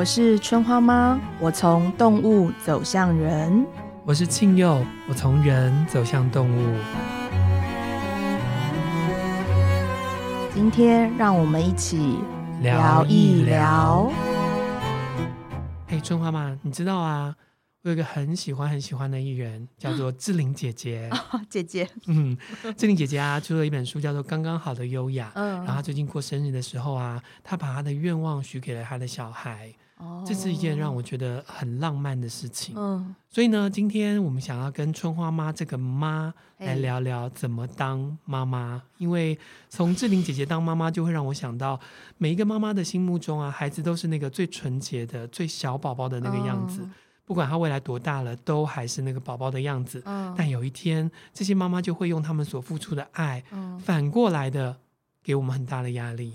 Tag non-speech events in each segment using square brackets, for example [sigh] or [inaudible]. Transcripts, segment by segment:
我是春花妈，我从动物走向人。我是庆佑，我从人走向动物。今天让我们一起聊一聊。嘿，春花妈，你知道啊？我有一个很喜欢很喜欢的艺人，叫做志玲姐姐。[laughs] 哦、姐姐，嗯，志玲姐姐啊，出了一本书，叫做《刚刚好的优雅》。嗯，然后她最近过生日的时候啊，她把她的愿望许给了她的小孩。哦，这是一件让我觉得很浪漫的事情。嗯，所以呢，今天我们想要跟春花妈这个妈来聊聊怎么当妈妈，因为从志玲姐姐当妈妈，就会让我想到每一个妈妈的心目中啊，孩子都是那个最纯洁的、最小宝宝的那个样子。嗯不管他未来多大了，都还是那个宝宝的样子。嗯，但有一天，这些妈妈就会用他们所付出的爱，嗯，反过来的给我们很大的压力。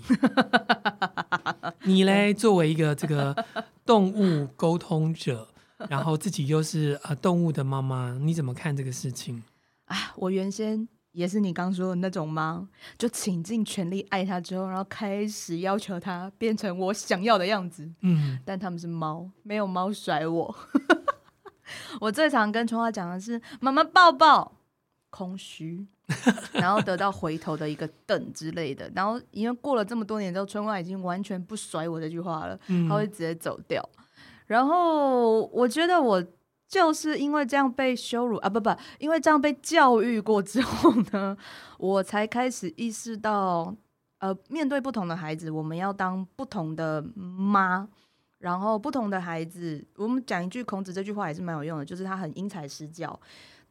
[laughs] 你嘞，作为一个这个动物沟通者，[laughs] 然后自己又是呃动物的妈妈，你怎么看这个事情？啊，我原先。也是你刚说的那种吗？就倾尽全力爱他之后，然后开始要求他变成我想要的样子。嗯，但他们是猫，没有猫甩我。[laughs] 我最常跟春花讲的是“妈妈抱抱”，空虚，[laughs] 然后得到回头的一个等之类的。然后因为过了这么多年之后，春花已经完全不甩我这句话了，他会直接走掉。然后我觉得我。就是因为这样被羞辱啊，不不，因为这样被教育过之后呢，[laughs] 我才开始意识到，呃，面对不同的孩子，我们要当不同的妈，然后不同的孩子，我们讲一句孔子这句话也是蛮有用的，就是他很因材施教。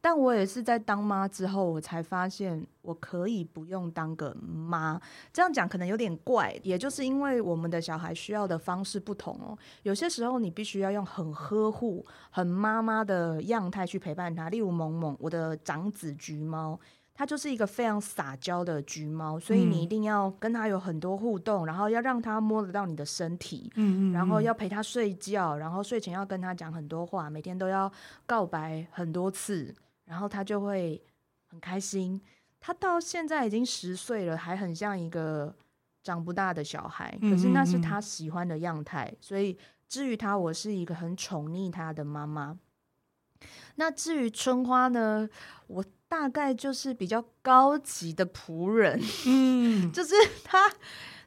但我也是在当妈之后，我才发现我可以不用当个妈。这样讲可能有点怪，也就是因为我们的小孩需要的方式不同哦。有些时候你必须要用很呵护、很妈妈的样态去陪伴他。例如萌萌，我的长子橘猫，它就是一个非常撒娇的橘猫，所以你一定要跟他有很多互动，然后要让他摸得到你的身体，嗯嗯，然后要陪他睡觉，然后睡前要跟他讲很多话，每天都要告白很多次。然后他就会很开心。他到现在已经十岁了，还很像一个长不大的小孩。可是那是他喜欢的样态。所以至于他，我是一个很宠溺他的妈妈。那至于春花呢，我大概就是比较高级的仆人。嗯，[laughs] 就是他，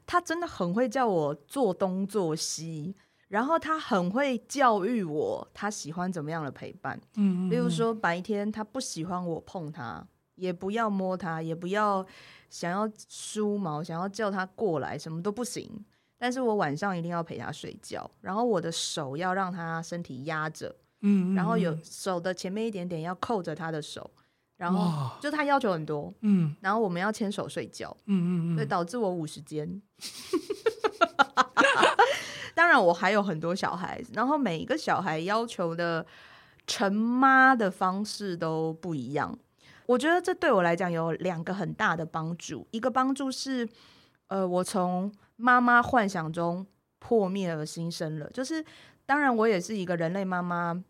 他真的很会叫我做东做西。然后他很会教育我，他喜欢怎么样的陪伴。嗯，嗯，例如说白天他不喜欢我碰他，也不要摸他，也不要想要梳毛，想要叫他过来，什么都不行。但是我晚上一定要陪他睡觉，然后我的手要让他身体压着，嗯，嗯，嗯，然后有手的前面一点点要扣着他的手，然后就他要求很多，嗯，然后我们要牵手睡觉，嗯嗯嗯，所以导致我五十肩。当然，我还有很多小孩子，然后每一个小孩要求的成妈的方式都不一样。我觉得这对我来讲有两个很大的帮助。一个帮助是，呃，我从妈妈幻想中破灭而新生了。就是，当然，我也是一个人类妈妈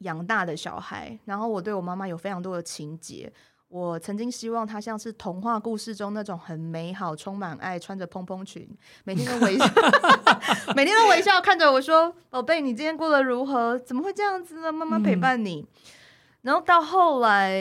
养大的小孩，然后我对我妈妈有非常多的情节。我曾经希望她像是童话故事中那种很美好、充满爱、穿着蓬蓬裙，每天都微笑，[laughs] 每天都微笑看着我说：“宝贝，你今天过得如何？怎么会这样子呢？妈妈陪伴你。嗯”然后到后来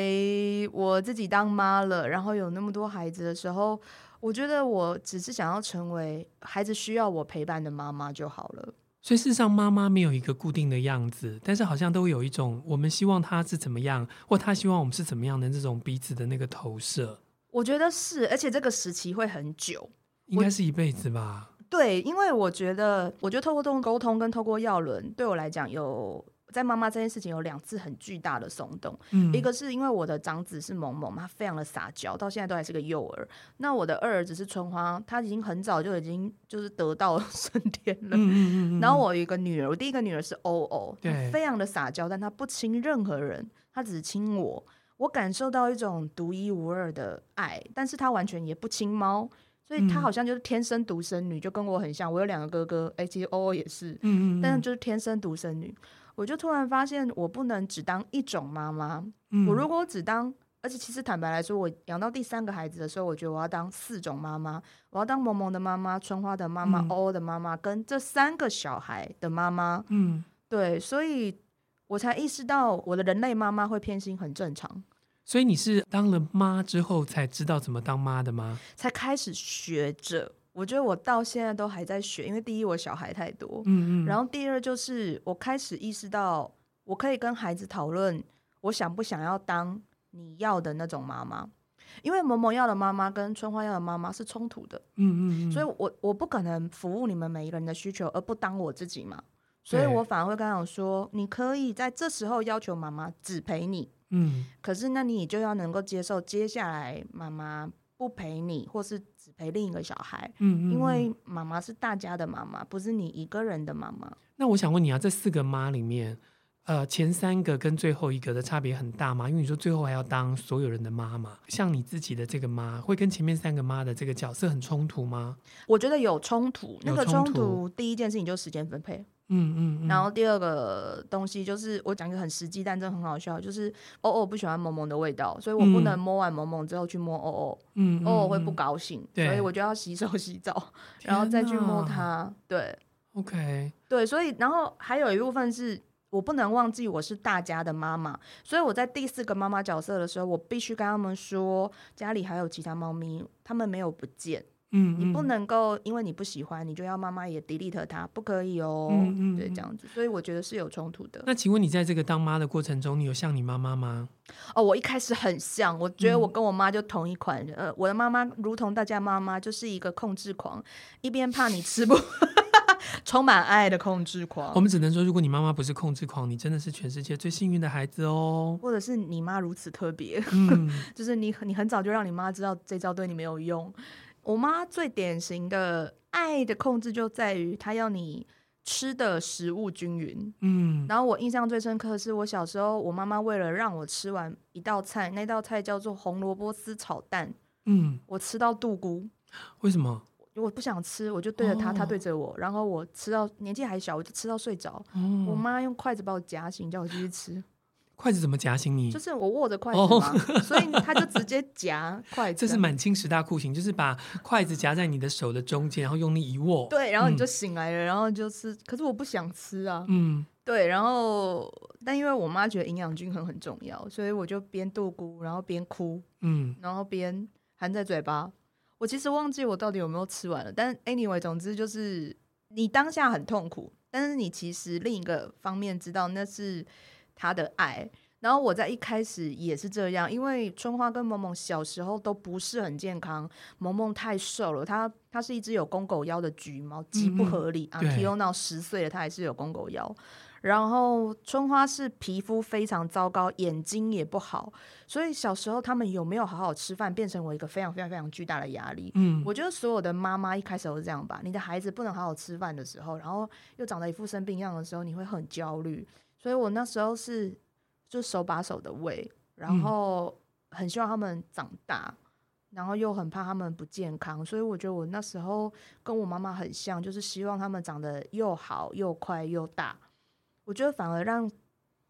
我自己当妈了，然后有那么多孩子的时候，我觉得我只是想要成为孩子需要我陪伴的妈妈就好了。所以事实上，妈妈没有一个固定的样子，但是好像都有一种我们希望她是怎么样，或她希望我们是怎么样的这种彼此的那个投射。我觉得是，而且这个时期会很久，应该是一辈子吧。对，因为我觉得，我觉得透过动物沟通跟透过药轮，对我来讲有。在妈妈这件事情有两次很巨大的松动，嗯，一个是因为我的长子是萌萌，他非常的撒娇，到现在都还是个幼儿。那我的二儿子是春花，他已经很早就已经就是得到升 [laughs] 天了。嗯嗯嗯。然后我有一个女儿，我第一个女儿是欧欧，对，非常的撒娇，但她不亲任何人，她只亲我。我感受到一种独一无二的爱，但是她完全也不亲猫，所以她好像就是天生独生女，就跟我很像。我有两个哥哥，哎、欸，其实欧欧也是，嗯嗯，但是就是天生独生女。我就突然发现，我不能只当一种妈妈。嗯、我如果只当而且其实坦白来说，我养到第三个孩子的时候，我觉得我要当四种妈妈，我要当萌萌的妈妈、春花的妈妈、欧欧、嗯、的妈妈，跟这三个小孩的妈妈。嗯，对，所以我才意识到我的人类妈妈会偏心很正常。所以你是当了妈之后才知道怎么当妈的吗？才开始学着。我觉得我到现在都还在学，因为第一我小孩太多，嗯嗯，然。后第二就是我开始意识到，我可以跟孩子讨论，我想不想要当。你要的那种妈妈，因为萌萌要的妈妈跟春花要的妈妈是冲突的，嗯嗯，嗯，所以。我我不可能服务你们每一个人的需求而不当我自己嘛，所以我反而会跟他讲说，你可以在这时候要求妈妈只陪你，嗯，可是那你就要能够接受接下来妈妈不陪你，或是只陪另一个小孩，嗯，嗯，嗯，因为妈妈是大家的妈妈，不是你一个人的妈妈。那我想问你啊，这四个妈里面。呃，前三个跟最后一个的差别很大吗？因为你说最后还要当所有人的妈妈，像你自己的这个妈，会跟前面三个妈的这个角色很冲突吗？我觉得有冲突。那个冲突，第一件事情就是时间分配。嗯嗯，嗯。然后第二个东西就是我讲一个很实际，但真的很好笑，就是欧欧不喜欢萌萌的味道，所以我不能摸完萌萌之后去摸欧欧。嗯。欧欧会不高兴，所以我就要洗手 [laughs] 洗澡，然后再去摸它。对。OK。对，所以然后还有一部分是。我不能忘记我是大家的妈妈，所以我在第四个妈妈角色的时候，我必须跟他们说，家里还有其他猫咪，他们没有不见。嗯，嗯，你不能够因为你不喜欢，你就要妈妈也 delete 他，不可以哦。嗯嗯，对，这样子，所以我觉得是有冲突的。那请问你在这个当妈的过程中，你有像你妈妈吗？哦，我一开始很像，我觉得我跟我妈就同一款。嗯、呃，我的妈妈如同大家妈妈，就是一个控制狂，一边怕你吃不。[laughs] 充满爱的控制狂，我们只能说，如果你妈妈不是控制狂，你真的是全世界最幸运的孩子哦。或者是你妈如此特别，嗯、[laughs] 就是你你很早就让你妈知道这招对你没有用。我妈最典型的爱的控制就在于她要你吃的食物均匀。嗯，然后我印象最深刻的是我小时候，我妈妈为了让我吃完一道菜，那道菜叫做红萝卜丝炒蛋。嗯，我吃到肚咕，为什么？我不想吃，我就对着他，他对着我，然后我吃到年纪还小，我就吃到睡着。我妈用筷子把我夹醒，叫我继续吃。筷子怎么夹醒你？就是我握着筷子嘛，所以他就直接夹 [laughs] 筷子。这是满清十大酷刑，就是把筷子夹在你的手的中间，然后用力一握。对，然后你就醒来了，然后就吃。可是我不想吃啊。嗯，对，然后但因为我妈觉得营养均衡很重要，所以我就边度菇，然后边哭，嗯，然后边含在嘴巴。我其实忘记我到底有没有吃完了，但 anyway，总之就是你当下很痛苦，但是你其实另一个方面知道那是他的爱。然后我在一开始也是这样，因为春花跟萌萌小时候都不是很健康，萌萌太瘦了，它它是一只有公狗腰的橘猫，极不合理啊。Fiona 十岁了，它还是有公狗腰。然后春花是皮肤非常糟糕，眼睛也不好，所以小时候他们有没有好好吃饭，变成我一个非常非常非常巨大的压力。嗯，我觉得所有的妈妈一开始都是这样吧，你的孩子不能好好吃饭的时候，然后又长得一副生病样的时候，你会很焦虑。所以我那时候是就手把手的喂，然后很希望他们长大，然后又很怕他们不健康，所以我觉得我那时候跟我妈妈很像，就是希望他们长得又好又快又大。我觉得反而让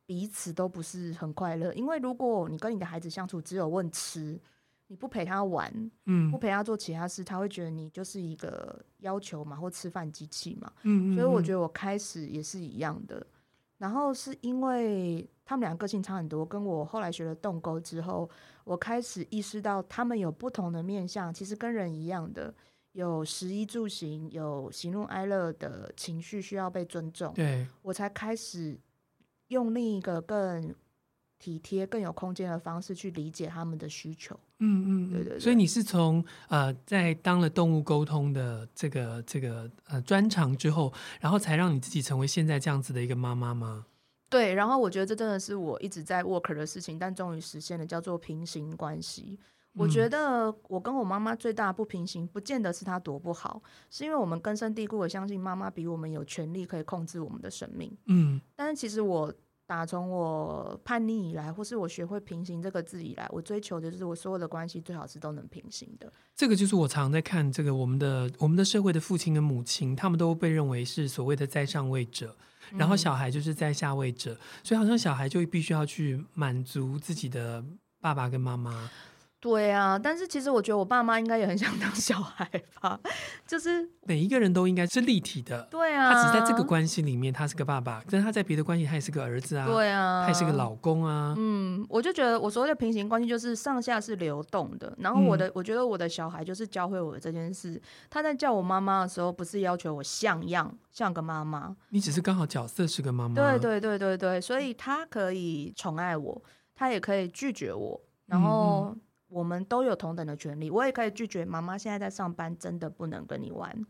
彼此都不是很快乐，因为如果你跟你的孩子相处只有问吃，你不陪他玩，嗯，不陪他做其他事，他会觉得你就是一个要求嘛，或吃饭机器嘛，嗯，所以我觉得我开始也是一样的。然后是因为他们俩个性差很多，跟我后来学了动沟之后，我开始意识到他们有不同的面相，其实跟人一样的。有食衣住行，有喜怒哀乐的情绪需要被尊重。对，我才开始用另一个更体贴、更有空间的方式去理解他们的需求。嗯嗯，对对对。所以你是从呃，在当了动物沟通的这个这个呃专长之后，然后才让你自己成为现在这样子的一个妈妈吗？对，然后我觉得这真的是我一直在 work 的事情，但终于实现了，叫做平行关系。我觉得我跟我妈妈最大的不平行，不见得是她多不好，是因为我们根深蒂固的相信妈妈比我们有权利可以控制我们的生命。嗯，但是其实我打从我叛逆以来，或是我学会平行这个字以来，我追求的就是我所有的关系最好是都能平行的。这个就是我常在看这个我们的我们的社会的父亲跟母亲，他们都被认为是所谓的在上位者，然后小孩就是在下位者，所以好像小孩就必须要去满足自己的。爸爸跟妈妈。对啊，但是其实我觉得我爸妈应该也很想 [laughs] 当小孩吧，就是每一个人都应该是立体的。对啊，他只是在这个关系里面，他是个爸爸，但是他在别的关系，他也是个儿子啊。对啊，他也是个老公啊。嗯，我就觉得我所谓的平行关系就是上下是流动的。然后我的，嗯、我觉得我的小孩就是教会我这件事。他在叫我妈妈的时候，不是要求我像样像个妈妈，你只是刚好角色是个妈妈。对对对对对，所以他可以宠爱我，他也可以拒绝我，然后。嗯我们都有同等的权利，我也可以拒绝。妈妈现在在上班，真的不能跟你玩。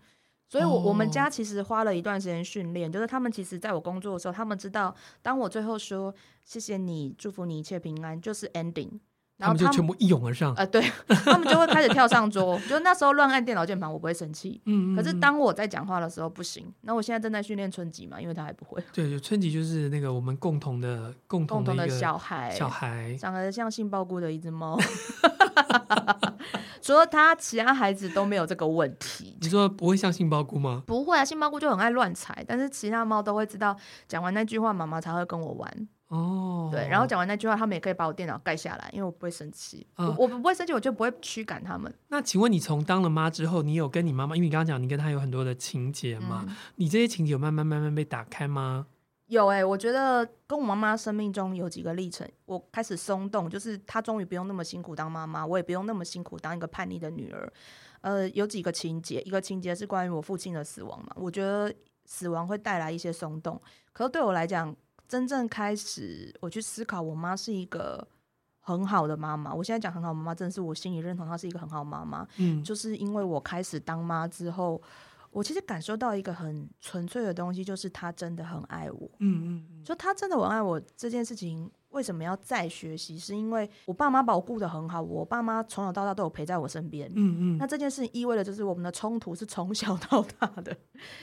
所以我，我、oh. 我们家其实花了一段时间训练，就是他们其实在我工作的时候，他们知道，当我最后说谢谢你，祝福你一切平安，就是 ending。然后他们，就全部一涌而上，呃，对，他们就会开始跳上桌。就那时候乱按电脑键盘，我不会生气。[laughs] 嗯，嗯，嗯，可是当我在讲话的时候不行。那我现在正在训练春吉嘛，因为他还不会。对，春吉就是那个我们共同的共同的，共同的小孩，小孩长得像杏鲍菇的一只猫。[laughs] 除了他，其他孩子都没有这个问题。你说不会像杏鲍菇吗？不会啊，杏鲍菇就很爱乱踩，但是其他猫都会知道，讲完那句话，妈妈才会跟我玩。哦，对，然后讲完那句话，他们也可以把我电脑盖下来，因为我不会生气。嗯、我我不会生气，我就不会驱赶他们。那请问你从当了妈之后，你有跟你妈妈，因为你刚刚讲你跟她有很多的情节嘛？嗯、你这些情节有慢慢慢慢被打开吗？有哎、欸，我觉得跟我妈妈生命中有几个历程，我开始松动，就是她终于不用那么辛苦当妈妈，我也不用那么辛苦当一个叛逆的女儿。呃，有几个情节，一个情节是关于我父亲的死亡嘛，我觉得死亡会带来一些松动，可是对我来讲。真正开始，我去思考，我妈是一个很好的妈妈。我现在讲很好妈妈，真的是我心里认同她是一个很好妈妈。嗯，就是因为我开始当妈之后，我其实感受到一个很纯粹的东西，就是她真的很爱我。嗯嗯嗯，就她真的很爱我这件事情。为什么要再学习？是因为我爸妈把我顾得很好，我爸妈从小到大都有陪在我身边。嗯嗯。那这件事意味着，就是我们的冲突是从小 [laughs] 到大的。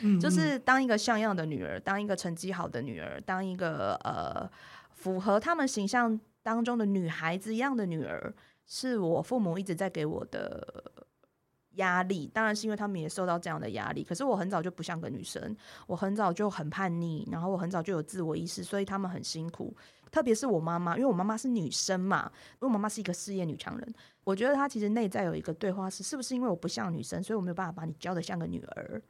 嗯嗯。就是当一个像样的女儿，当一个成绩好的女儿，当一个呃符合他们形象当中的女孩子一样的女儿，是我父母一直在给我的压力。当然是因为他们也受到这样的压力。可是我很早就不像个女生，我很早就很叛逆，然后我很早就有自我意识，所以他们很辛苦。特别是我妈妈，因为我妈妈是女生嘛，因为我妈妈是一个事业女强人，我觉得她其实内在有一个对话是，是不是因为我不像女生，所以我没有办法把你教得像个女儿？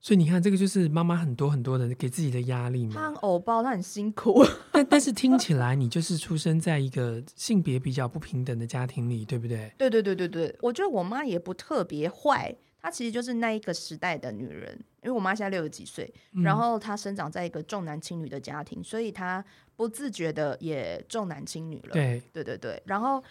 所以你看，这个就是妈妈很多很多的给自己的压力嘛。她很偶包，她很辛苦。但但是听起来你就是出生在一个性别比较不平等的家庭里，对不对？对对对对对，我觉得我妈也不特别坏。她其实就是那一个时代的女人，因为我妈现在六十几岁，嗯、然后她生长在一个重男轻女的家庭，所以她不自觉的也重男轻女了。对对对对，然后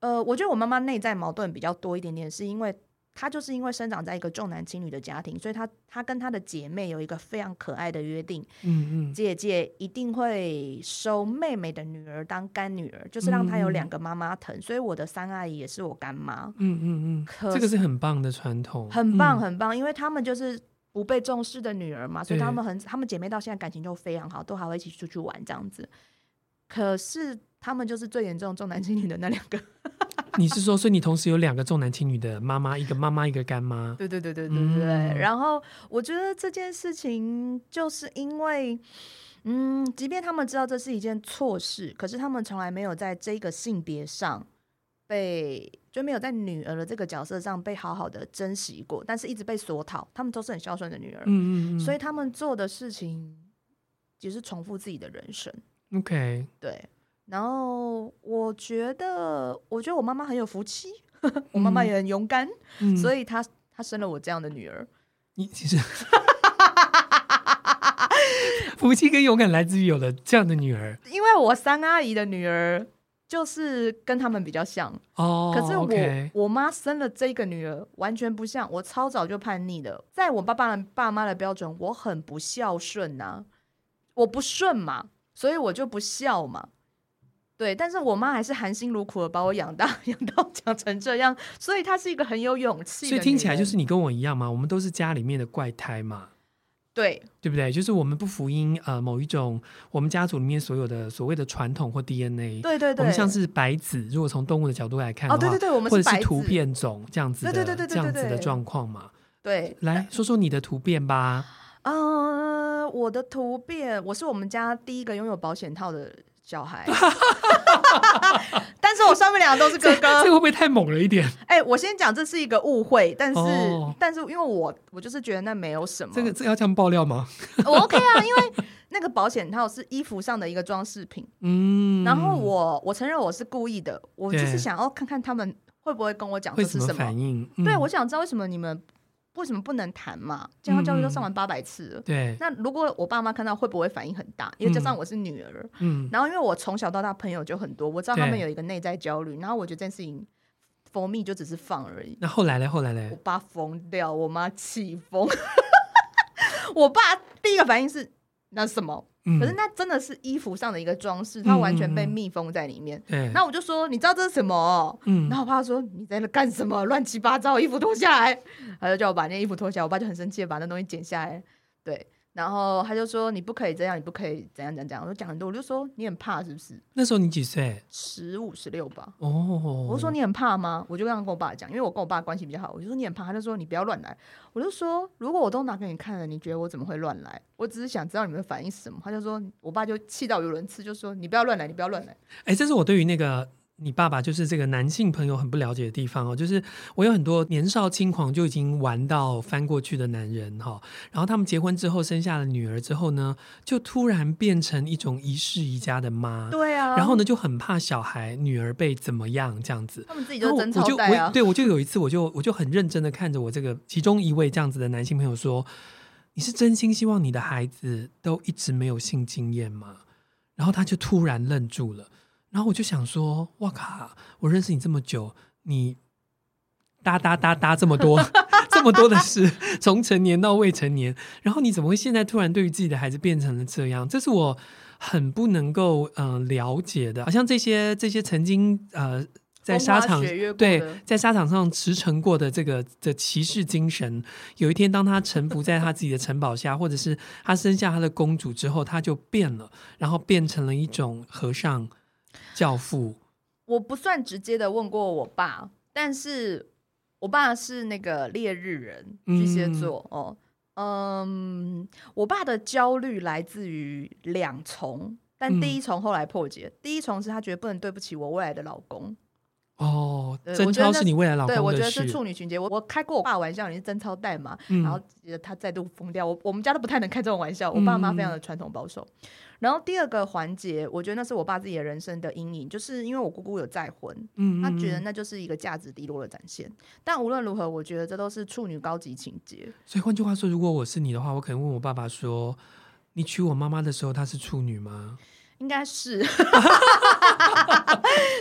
呃，我觉得我妈妈内在矛盾比较多一点点，是因为。她就是因为生长在一个重男轻女的家庭，所以她她跟她的姐妹有一个非常可爱的约定，嗯嗯，姐姐一定会收妹妹的女儿当干女儿，就是让她有两个妈妈疼。所以我的三阿姨也是我干妈，嗯嗯嗯，这个是很棒的传统，很棒很棒，因为他们就是不被重视的女儿嘛，所以她们很她们姐妹到现在感情就非常好，都还会一起出去玩这样子。可是她们就是最严重重男轻女的那两个。[laughs] 你是说，所以你同时有两个重男轻女的妈妈，一个妈妈，一个干妈？对对对对对对。嗯、然后我觉得这件事情，就是因为，嗯，即便他们知道这是一件错事，可是他们从来没有在这个性别上被，就没有在女儿的这个角色上被好好的珍惜过，但是一直被索讨。他们都是很孝顺的女儿，嗯嗯嗯，所以他们做的事情，也是重复自己的人生。OK，对。然后我觉得，我觉得我妈妈很有福气，[laughs] 我妈妈也很勇敢，嗯、所以她她生了我这样的女儿。你其实 [laughs] 福气跟勇敢来自于有了这样的女儿，因为我三阿姨的女儿就是跟他们比较像哦。可是我 okay 我妈生了这个女儿完全不像，我超早就叛逆的，在我爸爸的爸妈的标准，我很不孝顺呐、啊，我不顺嘛，所以我就不孝嘛。对，但是我妈还是含辛茹苦的把我养大，[laughs] 养到长成这样，所以她是一个很有勇气。所以听起来就是你跟我一样嘛，我们都是家里面的怪胎嘛，对，对不对？就是我们不福音呃某一种我们家族里面所有的所谓的传统或 DNA。对对对，我们像是白子，如果从动物的角度来看的话，哦对对对，我们是白子，或者是突变种这样子的，对对对对对对对，这样子的状况嘛。对，来说说你的突变吧。嗯、呃，我的突变，我是我们家第一个拥有保险套的。小孩，[laughs] [laughs] 但是我上面两个都是哥哥，这 [laughs] 会不会太猛了一点？哎、欸，我先讲这是一个误会，但是、哦、但是因为我我就是觉得那没有什么，这个这个要这样爆料吗？我 OK 啊，因为那个保险套是衣服上的一个装饰品，嗯，然后我我承认我是故意的，我就是想要看看他们会不会跟我讲这是什么，什么反应，嗯、对我想知道为什么你们。为什么不能谈嘛？健康教育都上完八百次了。嗯、对。那如果我爸妈看到，会不会反应很大？因为加上我是女儿。嗯。然后因为我从小到大朋友就很多，我知道他们有一个内在焦虑。然后我觉得这件事情，for me 就只是放而已。那后来呢？后来呢？我爸疯掉，我妈气疯。[laughs] 我爸第一个反应是那什么？可是那真的是衣服上的一个装饰，它完全被密封在里面。对。那我就说，你知道这是什么？嗯。然后我爸说，你在那干什么？乱七八糟，衣服脱下来。他就叫我把那衣服脱下来，我爸就很生气的把那东西剪下来。对。然后他就说：“你不可以这样，你不可以怎样怎样怎样。”我就讲很多，我就说：“你很怕是不是？”那时候你几岁？十五、十六吧。哦。我就说：“你很怕吗？”我就这样跟我爸讲，因为我跟我爸关系比较好。我就说：“你很怕？”他就说：“你不要乱来。”我就说：“如果我都拿给你看了，你觉得我怎么会乱来？我只是想知道你们的反应是什么。”他就说：“我爸就气到语无伦次，就说：‘你不要乱来，你不要乱来。’”哎，这是我对于那个。你爸爸就是这个男性朋友很不了解的地方哦，就是我有很多年少轻狂就已经玩到翻过去的男人哈，然后他们结婚之后生下了女儿之后呢，就突然变成一种一世一家的妈，对啊，然后呢就很怕小孩女儿被怎么样这样子，他们自己就争吵带啊，对，我就有一次我就我就很认真的看着我这个其中一位这样子的男性朋友说，你是真心希望你的孩子都一直没有性经验吗？然后他就突然愣住了。然后我就想说，哇靠！我认识你这么久，你哒哒哒哒这么多，[laughs] 这么多的事，从成年到未成年，然后你怎么会现在突然对于自己的孩子变成了这样？这是我很不能够嗯、呃、了解的。好像这些这些曾经呃在沙场对在沙场上驰骋过的这个的骑士精神，有一天当他臣服在他自己的城堡下，或者是他生下他的公主之后，他就变了，然后变成了一种和尚。教父，我不算直接的问过我爸，但是我爸是那个烈日人，巨蟹座哦。嗯，我爸的焦虑来自于两重，但第一重后来破解。嗯、第一重是他觉得不能对不起我未来的老公。哦，贞操是你未来老公。对，我觉得是处女情节。我我开过我爸玩笑，你是贞操带嘛？嗯、然后他再度疯掉。我我们家都不太能开这种玩笑，我爸妈非常的传统保守。嗯、然后第二个环节，我觉得那是我爸自己的人生的阴影，就是因为我姑姑有再婚，嗯，他觉得那就是一个价值低落的展现。但无论如何，我觉得这都是处女高级情节。所以换句话说，如果我是你的话，我可能问我爸爸说：“你娶我妈妈的时候，她是处女吗？”应该是，[laughs]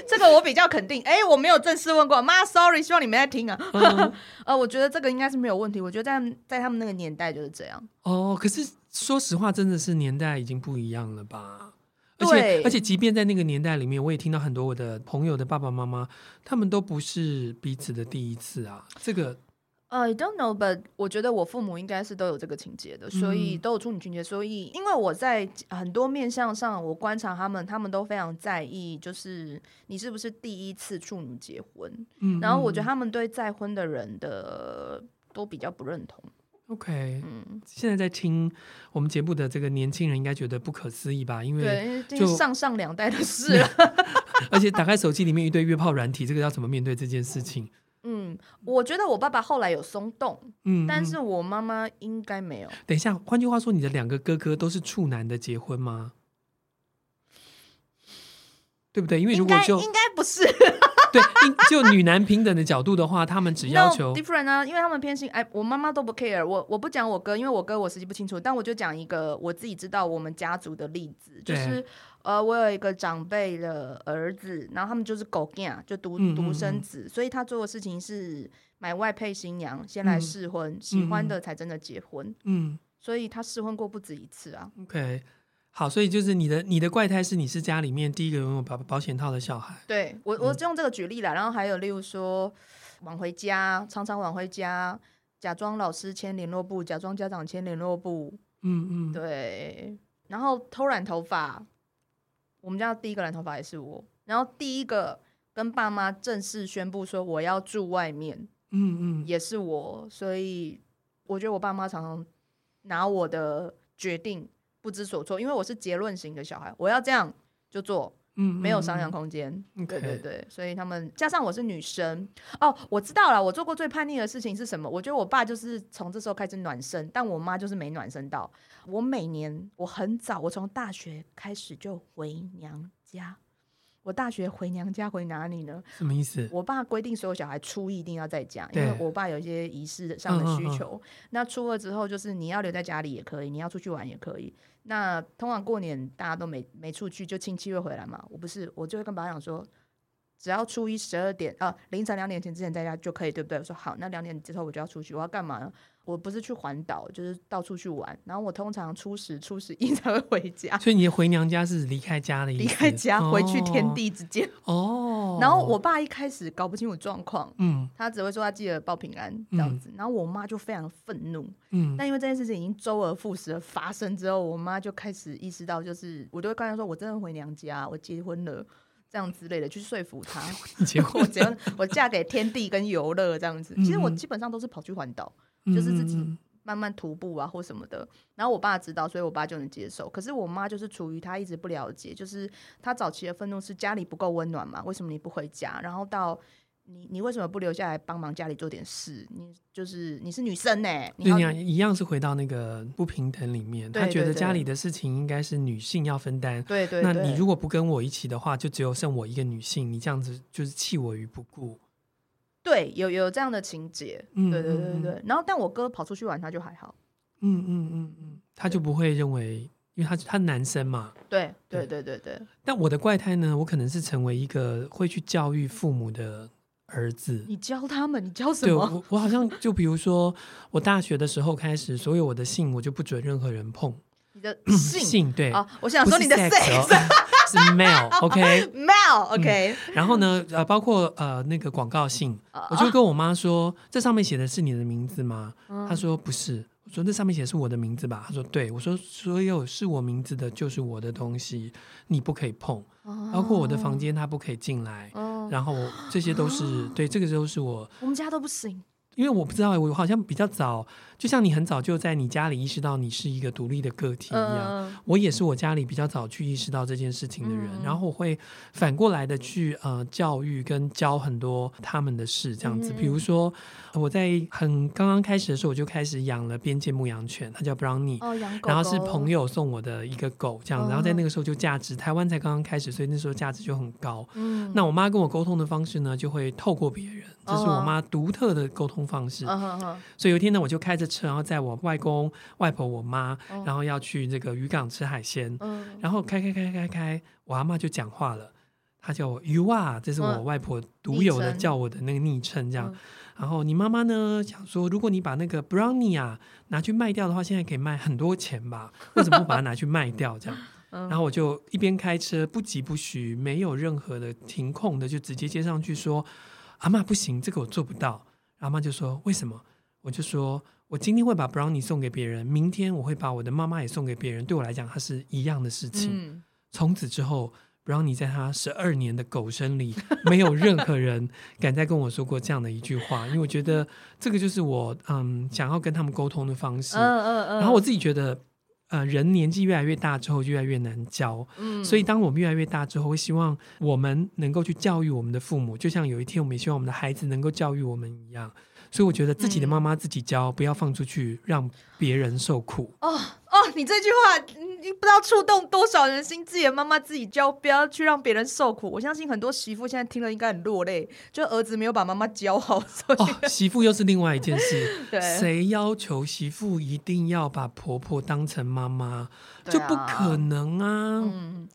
这个我比较肯定。哎、欸，我没有正式问过妈，sorry，希望你没在听啊。嗯、[laughs] 呃，我觉得这个应该是没有问题。我觉得在在他们那个年代就是这样。哦，可是说实话，真的是年代已经不一样了吧？而且对而且，即便在那个年代里面，我也听到很多我的朋友的爸爸妈妈，他们都不是彼此的第一次啊。这个。I don't know, but 我觉得我父母应该是都有这个情节的，所以都有处女情节。所以，因为我在很多面相上，我观察他们，他们都非常在意，就是你是不是第一次处女结婚。嗯，然后我觉得他们对再婚的人的都比较不认同。OK，嗯，现在在听我们节目的这个年轻人应该觉得不可思议吧？因为就上上两代的事了，[laughs] 而且打开手机里面一堆约炮软体，这个要怎么面对这件事情？嗯，我觉得我爸爸后来有松动，嗯，但是我妈妈应该没有。等一下，换句话说，你的两个哥哥都是处男的结婚吗？对不对？因为如果就应该不是，[laughs] 对，就女男平等的角度的话，他们只要求 no, different 啊，因为他们偏心。哎，我妈妈都不 care，我我不讲我哥，因为我哥我实际不清楚，但我就讲一个我自己知道我们家族的例子，就是。呃，我有一个长辈的儿子，然后他们就是狗囝，就独独生子，嗯嗯嗯，所以他做的事情是买外配新娘，先来试婚，嗯、喜欢的才真的结婚。嗯，所以他试婚过不止一次啊。OK，好，所以就是你的你的怪胎是你是家里面第一个拥有保保险套的小孩。对我，我就用这个举例了，然后还有例如说晚回家，常常晚回家，假装老师签联络簿，假装家长签联络簿。嗯嗯，对，然后偷染头发。我们家第一个染头发也是我，然后第一个跟爸妈正式宣布说我要住外面，嗯嗯，也是我，所以我觉得我爸妈常常拿我的决定不知所措，因为我是结论型的小孩，我要这样，就做。嗯，没有商量空间。Okay. 对对对，所以他们加上我是女生哦，我知道了。我做过最叛逆的事情是什么？我觉得我爸就是从这时候开始暖身，但我妈就是没暖身到。我每年我很早，我从大学开始就回娘家。我大学回娘家回哪里呢？什么意思？我爸规定所有小孩初一一定要在家，因为我爸有一些仪式上的需求。嗯嗯嗯。那初二之后，就是你要留在家里也可以，你要出去玩也可以。那通常过年大家都没没出去，就亲戚会回来嘛。我不是，我就会跟爸爸讲说，只要初一十二点啊，凌晨两点前之前在家就可以，对不对？我说好，那两点之后我就要出去，我要干嘛呢？我不是去环岛，就是到处去玩。然后我通常初十、初十一 [laughs] 才会回家。所以你回娘家是离开家的意思？离开家回去天地之间。哦。[laughs] 然后我爸一开始搞不清楚状况，嗯，他只会说他记得报平安这样子。嗯、然后我妈就非常愤怒，嗯。但因为这件事情已经周而复始的发生之后，我妈就开始意识到，就是我都会跟她说，我真的回娘家，我结婚了，这样之类的去说服他。[laughs] 结果？我嫁给天地跟游乐这样子。其实我基本上都是跑去环岛。就是自己慢慢徒步啊，或什么的。然后我爸知道，所以我爸就能接受。可是我妈就是处于她一直不了解，就是她早期的愤怒是家里不够温暖嘛？为什么你不回家？然后到你你为什么不留下来帮忙家里做点事？你就是你是女生呢、欸？对呀，一样是回到那个不平等里面。他觉得家里的事情应该是女性要分担。对对，对。那你如果不跟我一起的话，就只有剩我一个女性，你这样子就是弃我于不顾。对，有有这样的情节，嗯、对对对对对。然后，但我哥跑出去玩，他就还好。嗯嗯嗯嗯，他就不会认为，因为他他男生嘛。对对对对对。但我的怪胎呢？我可能是成为一个会去教育父母的儿子。你教他们？你教什么？我我好像就比如说，我大学的时候开始，所有我的信我就不准任何人碰。你的性？性对啊，我想说你的 sex。是 mail，OK，mail，OK。[laughs] 嗯、然后呢，呃，包括呃那个广告信，我就跟我妈说，这上面写的是你的名字吗？她说不是。我说那上面写的是我的名字吧？他说对。我说所有是我名字的，就是我的东西，你不可以碰，包括我的房间，他不可以进来。然后这些都是对，这个都是我，我们家都不行。因为我不知道，我好像比较早，就像你很早就在你家里意识到你是一个独立的个体一样，呃、我也是我家里比较早去意识到这件事情的人，嗯、然后我会反过来的去呃教育跟教很多他们的事，这样子，嗯、比如说我在很刚刚开始的时候，我就开始养了边界牧羊犬，它叫 Brownie，然后是朋友送我的一个狗，这样，然后在那个时候就价值，台湾才刚刚开始，所以那时候价值就很高。嗯，那我妈跟我沟通的方式呢，就会透过别人。这是我妈独特的沟通方式，uh uh. 所以有一天呢，我就开着车，然后载我外公、外婆、我妈，然后要去这个渔港吃海鲜，uh huh. 然后开开开开开，我阿妈就讲话了，她叫我 You 啊，这是我外婆独有的叫我的那个昵称，这样。Uh. 然后你妈妈呢想说，如果你把那个 Brownie 啊拿去卖掉的话，现在可以卖很多钱吧？为什么不把它拿去卖掉？这样，[laughs] 然后我就一边开车，不急不徐，没有任何的停空的，就直接接上去说。阿妈不行，这个我做不到。阿妈就说：“为什么？”我就说：“我今天会把 Brownie 送给别人，明天我会把我的妈妈也送给别人。对我来讲，它是一样的事情。嗯、从此之后，Brownie 在他十二年的狗生里，没有任何人 [laughs] 敢再跟我说过这样的一句话，因为我觉得这个就是我嗯想要跟他们沟通的方式。嗯嗯嗯、然后我自己觉得。呃，人年纪越来越大之后，就越来越难教。嗯，所以当我们越来越大之后，会希望我们能够去教育我们的父母，就像有一天我们也希望我们的孩子能够教育我们一样。所以我觉得自己的妈妈自己教，嗯、不要放出去让别人受苦。哦哦，你这句话你不知道触动多少人心。自己的妈妈自己教，不要去让别人受苦。我相信很多媳妇现在听了应该很落泪，就儿子没有把妈妈教好。所以哦，媳妇又是另外一件事。[laughs] 对，谁要求媳妇一定要把婆婆当成妈妈？啊、就不可能啊。嗯，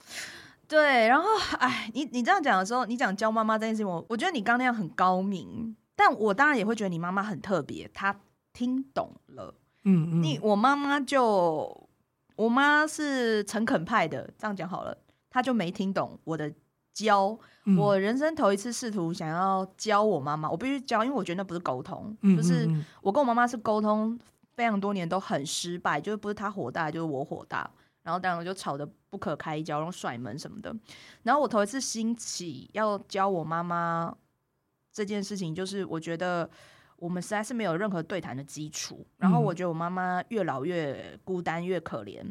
对。然后，哎，你你这样讲的时候，你讲教妈妈这件事情，我我觉得你刚那样很高明。但我当然也会觉得你妈妈很特别，她听懂了。嗯嗯，你我妈妈就我妈是诚恳派的，这样讲好了，她就没听懂我的教。嗯、我人生头一次试图想要教我妈妈，我必须教，因为我觉得那不是沟通，嗯嗯嗯，就是我跟我妈妈是沟通非常多年都很失败，就是不是她火大，就是我火大，然后当然就吵得不可开交，然后甩门什么的。然后我头一次兴起要教我妈妈。这件事情就是，我觉得我们实在是没有任何对谈的基础。然后我觉得我妈妈越老越孤单，越可怜，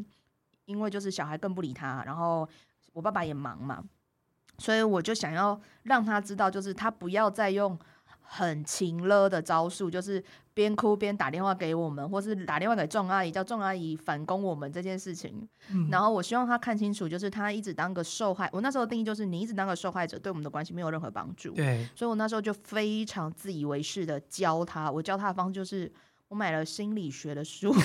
因为就是小孩更不理她，然后我爸爸也忙嘛，所以我就想要让他知道，就是他不要再用。很勤勒的招数，就是边哭边打电话给我们，或是打电话给仲阿姨，叫仲阿姨反攻我们这件事情。嗯、然后我希望他看清楚，就是他一直当个受害。我那时候的定义就是，你一直当个受害者，对我们的关系没有任何帮助。对，所以我那时候就非常自以为是的教他。我教他的方式就是，我买了心理学的书。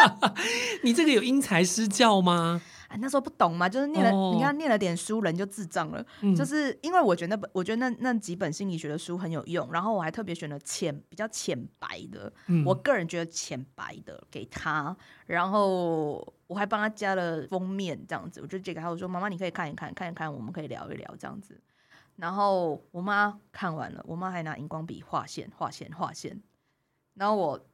[laughs] 你这个有因材施教吗？哎，那时候不懂嘛，就是念了，oh. 你看念了点书，人就智障了。嗯、就是因为我觉得那本，我觉得那那几本心理学的书很有用，然后我还特别选了浅比较浅白的，嗯、我个人觉得浅白的给他，然后我还帮他加了封面这样子，我就借给他，我说妈妈你可以看一看，看一看，我们可以聊一聊这样子。然后我妈看完了，我妈还拿荧光笔画线画线画线，然后我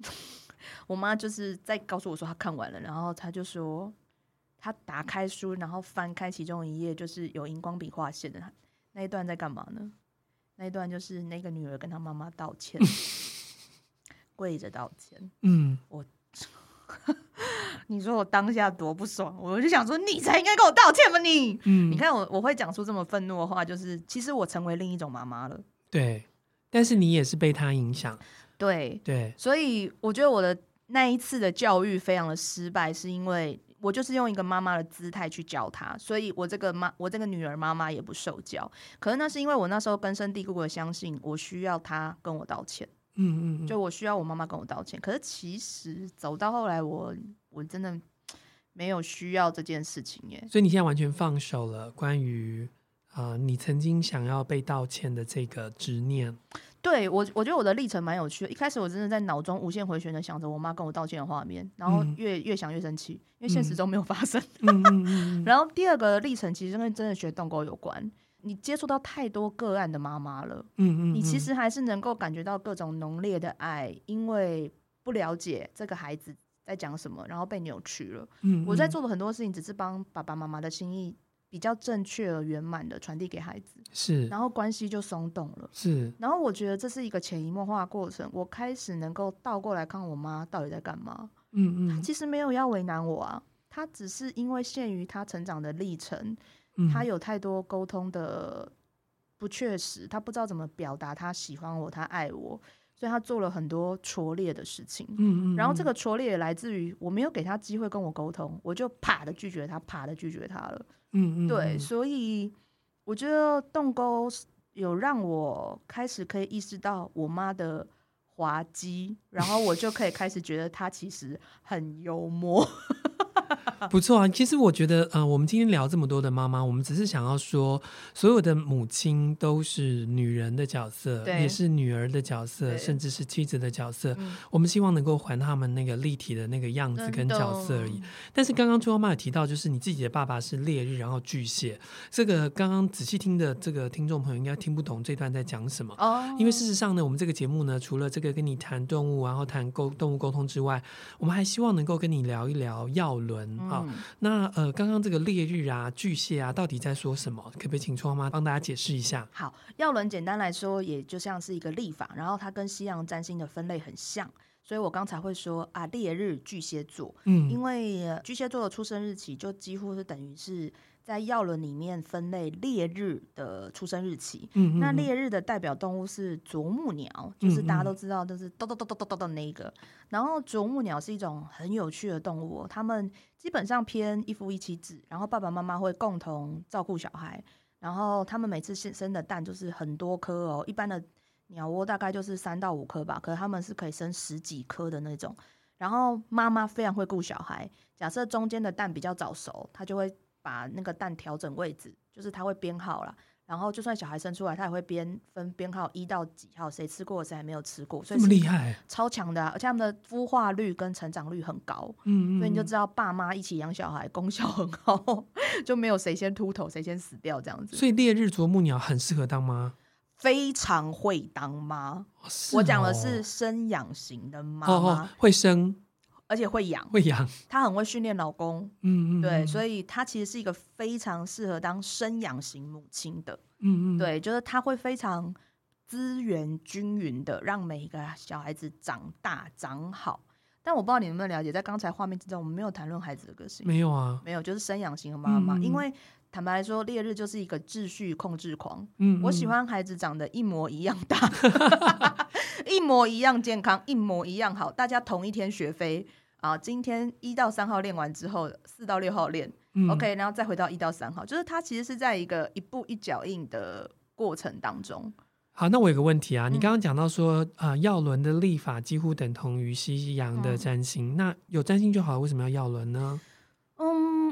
[laughs] 我妈就是在告诉我说她看完了，然后她就说。他打开书，然后翻开其中一页，就是有荧光笔画线的那一段，在干嘛呢？那一段就是那个女儿跟她妈妈道歉，[laughs] 跪着道歉。嗯，我，[laughs] 你说我当下多不爽，我就想说，你才应该跟我道歉吧，你。嗯，你看我，我会讲出这么愤怒的话，就是其实我成为另一种妈妈了。对，但是你也是被他影响。对对，所以我觉得我的那一次的教育非常的失败，是因为。我就是用一个妈妈的姿态去教他，所以我这个妈，我这个女儿妈妈也不受教。可是那是因为我那时候根深蒂固的相信，我需要她跟我道歉。嗯嗯，就我需要我妈妈跟我道歉。可是其实走到后来我，我我真的没有需要这件事情耶。所以你现在完全放手了，关于啊、呃，你曾经想要被道歉的这个执念。对我，我觉得我的历程蛮有趣的。一开始我真的在脑中无限回旋的想着我妈跟我道歉的画面，然后越越想越生气，因为现实中没有发生。嗯、[laughs] 然后第二个历程其实跟真的学动沟有关，你接触到太多个案的妈妈了，嗯嗯，你其实还是能够感觉到各种浓烈的爱，因为不了解这个孩子在讲什么，然后被扭曲了。嗯，我在做的很多事情只是帮爸爸妈妈的心意。比较正确而圆满的传递给孩子，是，然后关系就松动了，是，然后我觉得这是一个潜移默化的过程，我开始能够倒过来看我妈到底在干嘛，嗯嗯，她其实没有要为难我啊，她只是因为限于她成长的历程，她有太多沟通的不确实，她不知道怎么表达她喜欢我，她爱我。所以他做了很多拙劣的事情，嗯嗯，然后这个拙劣也来自于我没有给他机会跟我沟通，我就啪的拒绝他，啪的拒绝他了，嗯嗯，对，所以我觉得动沟有让我开始可以意识到我妈的滑稽，然后我就可以开始觉得她其实很幽默。[laughs] 不错啊，其实我觉得，呃，我们今天聊这么多的妈妈，我们只是想要说，所有的母亲都是女人的角色，对也是女儿的角色，甚至是妻子的角色。嗯、我们希望能够还他们那个立体的那个样子跟角色而已。但是刚刚朱妈妈有提到，就是你自己的爸爸是烈日，然后巨蟹，这个刚刚仔细听的这个听众朋友应该听不懂这段在讲什么哦。因为事实上呢，我们这个节目呢，除了这个跟你谈动物，然后谈沟动物沟通之外，我们还希望能够跟你聊一聊药轮。嗯好，那呃，刚刚这个烈日啊、巨蟹啊，到底在说什么？可不可以请春花妈帮大家解释一下？好，耀轮简单来说，也就像是一个历法，然后它跟西洋占星的分类很像，所以我刚才会说啊，烈日巨蟹座，嗯，因为巨蟹座的出生日期就几乎是等于是。在药轮里面分类烈日的出生日期，嗯嗯，那烈日的代表动物是啄木鸟，就是大家都知道，就是咚咚咚咚咚咚的那一个。然后啄木鸟是一种很有趣的动物，它们基本上偏一夫一妻制，然后爸爸妈妈会共同照顾小孩，然后他们每次生的蛋就是很多颗哦，一般的鸟窝大概就是三到五颗吧，可是他们是可以生十几颗的那种。然后妈妈非常会顾小孩，假设中间的蛋比较早熟，它就会。把那个蛋调整位置，就是它会编号啦。然后就算小孩生出来，他也会编分编号一到几号，谁吃过谁还没有吃过，所以这么厉害，超强的，而且他们的孵化率跟成长率很高，嗯，嗯，所以你就知道爸妈一起养小孩功效很好，[laughs] 就没有谁先秃头谁先死掉这样子。所以烈日啄木鸟很适合当妈，非常会当妈。哦哦、我讲的是生养型的妈妈，会生。而且会养，会养，她很会训练老公，嗯嗯，对，所以她其实是一个非常适合当生养型母亲的，嗯嗯，对，就是她会非常资源均匀的让每一个小孩子长大长好，但我不知道你有没有了解，在刚才画面之中，我们没有谈论孩子的个性。没有啊，没有，就是生养型的妈妈。嗯、因为坦白来说，烈日就是一个秩序控制狂。嗯，嗯，我喜欢孩子长得一模一样大，[laughs] 一模一样健康，一模一样好。大家同一天学飞啊，今天一到三号练完之后，四到六号练、嗯、，OK，然后再回到一到三号，就是他其实是在一个一步一脚印的过程当中。好，那我有个问题啊，你刚刚讲到说，啊、呃，药轮的立法几乎等同于西洋的占星，嗯、那有占星就好了，为什么要药轮呢？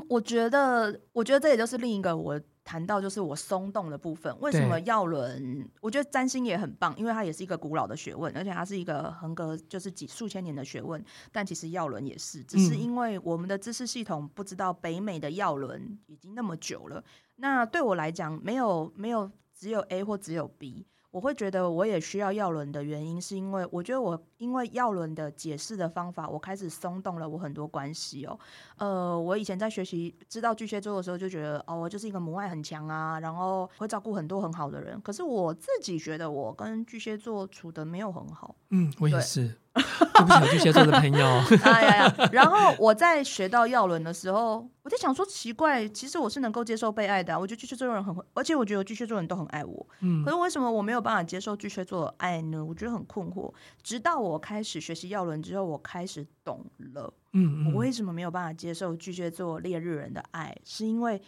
嗯，我觉得，我觉得这也就是另一个我谈到就是我松动的部分。为什么药轮？我觉得占星也很棒，因为它也是一个古老的学问，而且它是一个横隔就是几数千年的学问。但其实药轮也是，只是因为我们的知识系统不知道北美的药轮已经那么久了。那对我来讲，没有没有只有 A 或只有 B。我会觉得我也需要耀伦的原因，是因为我觉得我因为耀伦的解释的方法，我开始松动了我很多关系哦。呃，我以前在学习知道巨蟹座的时候，就觉得哦，我就是一个母爱很强啊，然后会照顾很多很好的人。可是我自己觉得我跟巨蟹座处的没有很好。嗯，我也是。[laughs] 对不起，巨蟹座的朋友。哎呀呀！然后我在学到药轮的时候，我在想说，奇怪，其实我是能够接受被爱的啊。我觉得巨蟹座人很会，而且我觉得巨蟹座人都很爱我。嗯。可是为什么我没有办法接受巨蟹座的爱呢？我觉得很困惑。直到我开始学习药轮之后，我开始懂了。嗯。我为什么没有办法接受巨蟹座烈日人的爱？是因为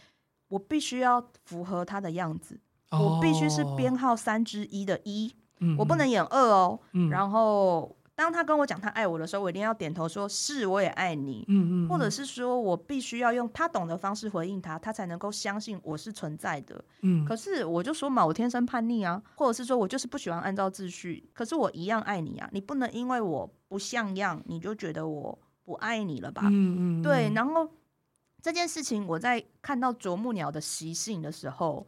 我必须要符合他的样子，我必须是编号三之一的一，嗯我不能演二哦。嗯然后。当他跟我讲他爱我的时候，我一定要点头说是，我也爱你。嗯嗯，或者是说我必须要用他懂的方式回应他，他才能够相信我是存在的。嗯，可是我就说嘛，我天生叛逆啊，或者是说我就是不喜欢按照秩序，可是我一样爱你啊，你不能因为我不像样，你就觉得我不爱你了吧？嗯嗯，对。然后这件事情，我在看到啄木鸟的习性的时候，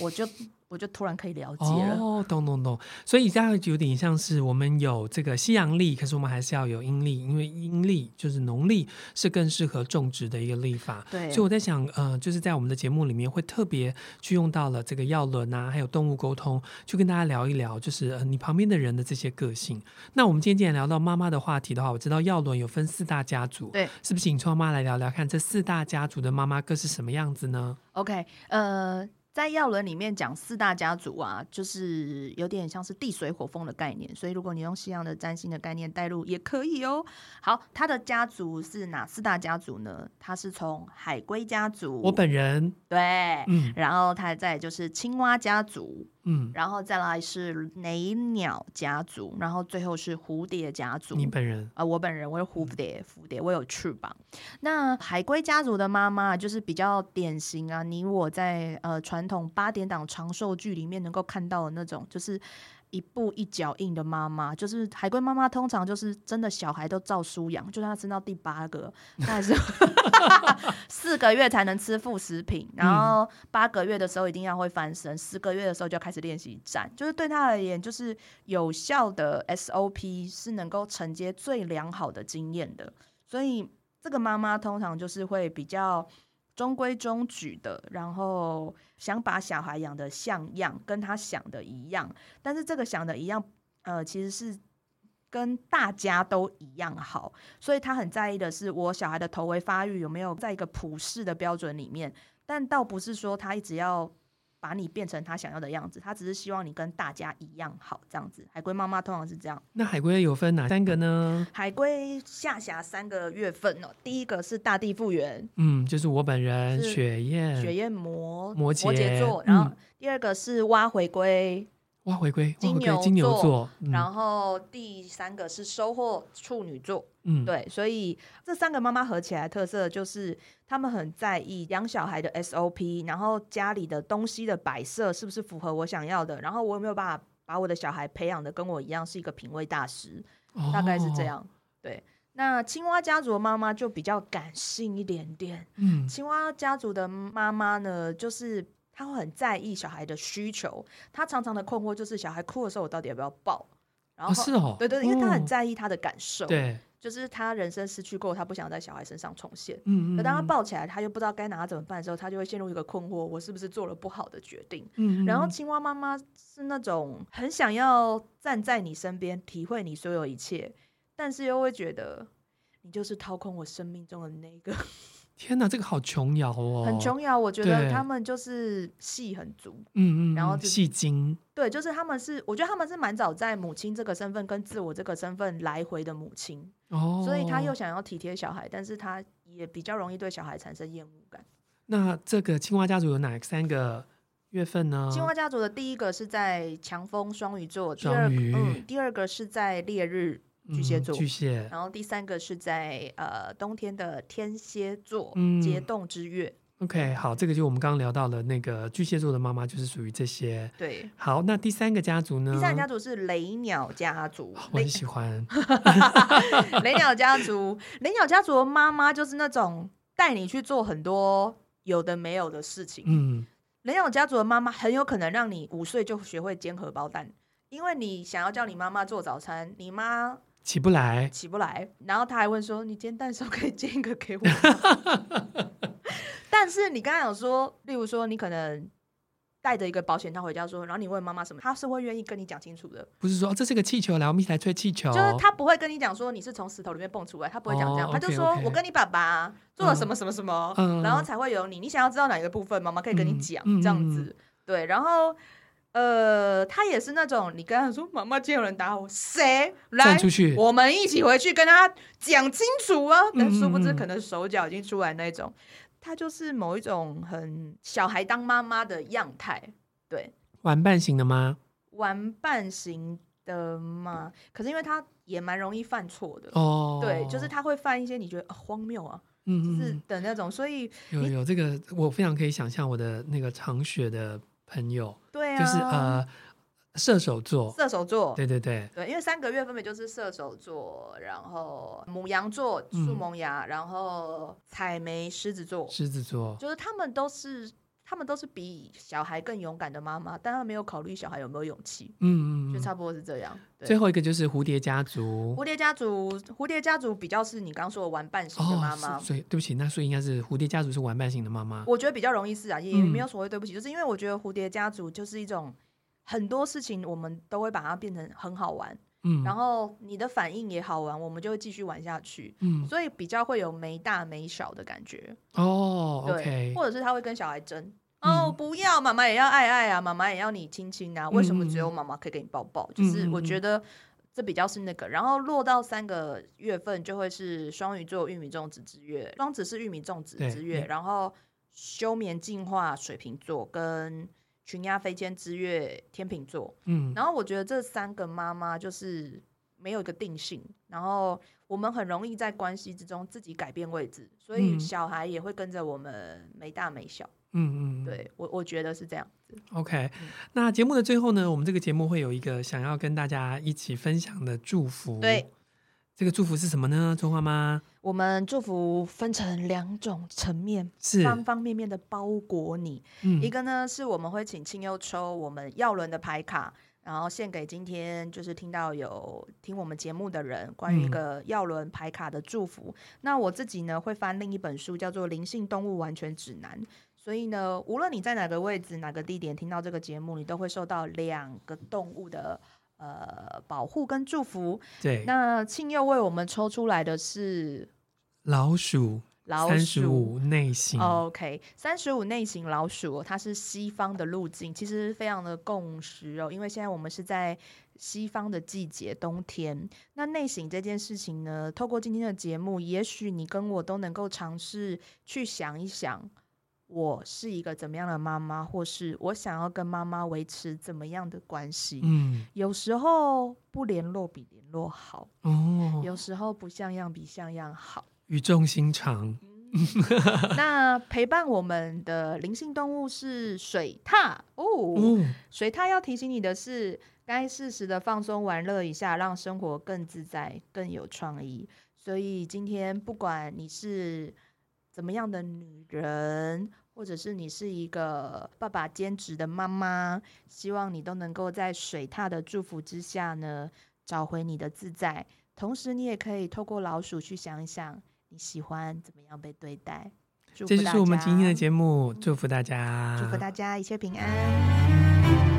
我就。我就突然可以了解了哦，懂懂懂，所以这样有点像是我们有这个西洋历，可是我们还是要有阴历，因为阴历就是农历是更适合种植的一个历法。对，所以我在想，呃，就是在我们的节目里面会特别去用到了这个药轮啊，还有动物沟通，去跟大家聊一聊，就是呃你旁边的人的这些个性。那我们今天既然聊到妈妈的话题的话，我知道药轮有分四大家族，对，是不是请创妈来聊聊看这四大家族的妈妈各是什么样子呢？OK，呃。在药轮里面讲四大家族啊，就是有点像是地水火风的概念，所以如果你用西洋的占星的概念带入也可以哦。好，他的家族是哪四大家族呢？他是从海龟家族，我本人对，嗯，然后他再就是青蛙家族。嗯，然后再来是雷鸟家族，然后最后是蝴蝶家族。你本人啊、呃，我本人我是蝴蝶，蝴蝶我有翅膀。那海龟家族的妈妈就是比较典型啊，你我在呃传统八点档长寿剧里面能够看到的那种，就是。一步一脚印的妈妈，就是海龟妈妈，通常就是真的小孩都照书养，就算她生到第八个，她还是 [laughs] 四个月才能吃副食品，然后八个月的时候一定要会翻身，十个月的时候就要开始练习站，就是对她而言，就是有效的 SOP 是能够承接最良好的经验的，所以这个妈妈通常就是会比较。中规中矩的，然后想把小孩养得像样，跟他想的一样。但是这个想的一样，呃，其实是跟大家都一样好。所以他很在意的是，我小孩的头围发育有没有在一个普世的标准里面。但倒不是说他一直要。把你变成他想要的样子，他只是希望你跟大家一样好，这样子。海龟妈妈通常是这样。那海龟有分哪三个呢？海龟下辖三个月份哦。第一个是大地复原，嗯，就是我本人雪燕，雪燕摩摩羯，摩羯座。然后第二个是蛙回归。挖回归，金牛金牛座，嗯、然后第三个是收获处女座，嗯，对，所以这三个妈妈合起来的特色就是，他们很在意养小孩的 SOP，然后家里的东西的摆设是不是符合我想要的，然后我有没有办法把我的小孩培养的跟我一样是一个品味大师，哦、大概是这样。对，那青蛙家族的妈妈就比较感性一点点，嗯，青蛙家族的妈妈呢，就是。他会很在意小孩的需求，他常常的困惑就是小孩哭的时候，我到底要不要抱？然后、哦、是哦，对对，因为他很在意他的感受，对，就是他人生失去过，他不想在小孩身上重现。嗯嗯。可当他抱起来，他又不知道该拿他怎么办的时候，他就会陷入一个困惑：我是不是做了不好的决定？嗯，嗯。然后青蛙妈妈是那种很想要站在你身边，体会你所有一切，但是又会觉得你就是掏空我生命中的那个。天哪，这个好琼瑶哦，很琼瑶。我觉得他们就是戏很足，嗯嗯，然后戏精。对，就是他们是，我觉得他们是蛮早在母亲这个身份跟自我这个身份来回的母亲哦，所以他又想要体贴小孩，但是他也比较容易对小孩产生厌恶感。那这个青蛙家族有哪三个月份呢？青蛙家族的第一个是在强风双鱼座，第二，嗯，第二个是在烈日。巨蟹座，巨蟹，然后第三个是在呃冬天的天蝎座，嗯，节冻之月。OK，好，这个就我们刚刚聊到了那个巨蟹座的妈妈，就是属于这些。对，好，那第三个家族呢？第三个家族是雷鸟家族，我很喜欢。[laughs] [laughs] 雷鸟家族，雷鸟家族的妈妈就是那种带你去做很多有的没有的事情。嗯，雷鸟家族的妈妈很有可能让你五岁就学会煎荷包蛋，因为你想要叫你妈妈做早餐，你妈。起不来，起不来，然后他还问说：“你煎蛋的时候可以煎一个给我吗？” [laughs] 但是你刚才有说，例如说你可能带着一个保险套回家说，然后你问妈妈什么，他是会愿意跟你讲清楚的。不是说这是个气球，来我们一起来吹气球。就是他不会跟你讲说你是从石头里面蹦出来，他不会讲这样，哦、他就说 okay, okay 我跟你爸爸做了什么什么什么，嗯、然后才会有你。你想要知道哪一个部分，妈妈可以跟你讲，嗯、这样子。嗯、对，然后。呃，他也是那种，你跟他说：“妈妈，今天有人打我，谁来？出去，我们一起回去跟他讲清楚啊！”但殊不知，可能手脚已经出来那种。他就是某一种很小孩当妈妈的样态，对，玩伴型的吗？玩伴型的吗？可是因为他也蛮容易犯错的哦，对，就是他会犯一些你觉得、哦、荒谬啊，嗯，是的那种。所以有有这个，我非常可以想象我的那个长雪的。朋友，对啊，就是呃，射手座，射手座，对对对，对，因为三个月分别就是射手座，然后母羊座、树萌芽，嗯、然后采梅狮子座，狮子座，就是他们都是。他们都是比小孩更勇敢的妈妈，但他没有考虑小孩有没有勇气。嗯嗯，就差不多是这样。最后一个就是蝴蝶家族。蝴蝶家族，蝴蝶家族比较是你刚刚说的玩伴型的妈妈。哦，所以对不起，那所以应该是蝴蝶家族是玩伴型的妈妈。我觉得比较容易是啊，也没有所谓对不起，嗯、就是因为我觉得蝴蝶家族就是一种很多事情我们都会把它变成很好玩。嗯，然后你的反应也好玩，我们就会继续玩下去。嗯，所以比较会有没大没小的感觉。哦，对或者是他会跟小孩争。哦，不要，妈妈也要爱爱啊，妈妈也要你亲亲啊。为什么只有妈妈可以给你抱抱？嗯、就是我觉得这比较是那个。然后落到三个月份就会是双鱼座玉米种植之月，双子是玉米种植之月，然后休眠进化水瓶座跟群鸦飞迁之月天秤座。嗯，然后我觉得这三个妈妈就是没有一个定性，然后我们很容易在关系之中自己改变位置，所以小孩也会跟着我们没大没小。嗯嗯，对我我觉得是这样子。OK，那节目的最后呢，我们这个节目会有一个想要跟大家一起分享的祝福。对，这个祝福是什么呢？春花妈，我们祝福分成两种层面，是方方面面的包裹你。嗯，一个呢是我们会请亲友抽我们耀伦的牌卡，然后献给今天就是听到有听我们节目的人，关于一个耀伦牌卡的祝福。嗯，那我自己呢会翻另一本书，叫做《灵性动物完全指南》。所以呢，无论你在哪个位置、哪个地点听到这个节目，你都会受到两个动物的呃保护跟祝福。对，那庆佑为我们抽出来的是老鼠，老鼠三十五内型。OK，三十五内型老鼠，它是西方的路径，其实非常的共识哦。因为现在我们是在西方的季节，冬天。那内型这件事情呢，透过今天的节目，也许你跟我都能够尝试去想一想。我是一个怎么样的妈妈，或是我想要跟妈妈维持怎么样的关系？嗯，有时候不联络比联络好哦，有时候不像样比像样好，语重心长。嗯、[laughs] 那陪伴我们的灵性动物是水獭哦，哦水獭要提醒你的是，该适时的放松玩乐一下，让生活更自在、更有创意。所以今天不管你是。怎么样的女人，或者是你是一个爸爸兼职的妈妈，希望你都能够在水獭的祝福之下呢，找回你的自在。同时，你也可以透过老鼠去想一想，你喜欢怎么样被对待。这就是我们今天的节目，祝福大家，祝福大家一切平安。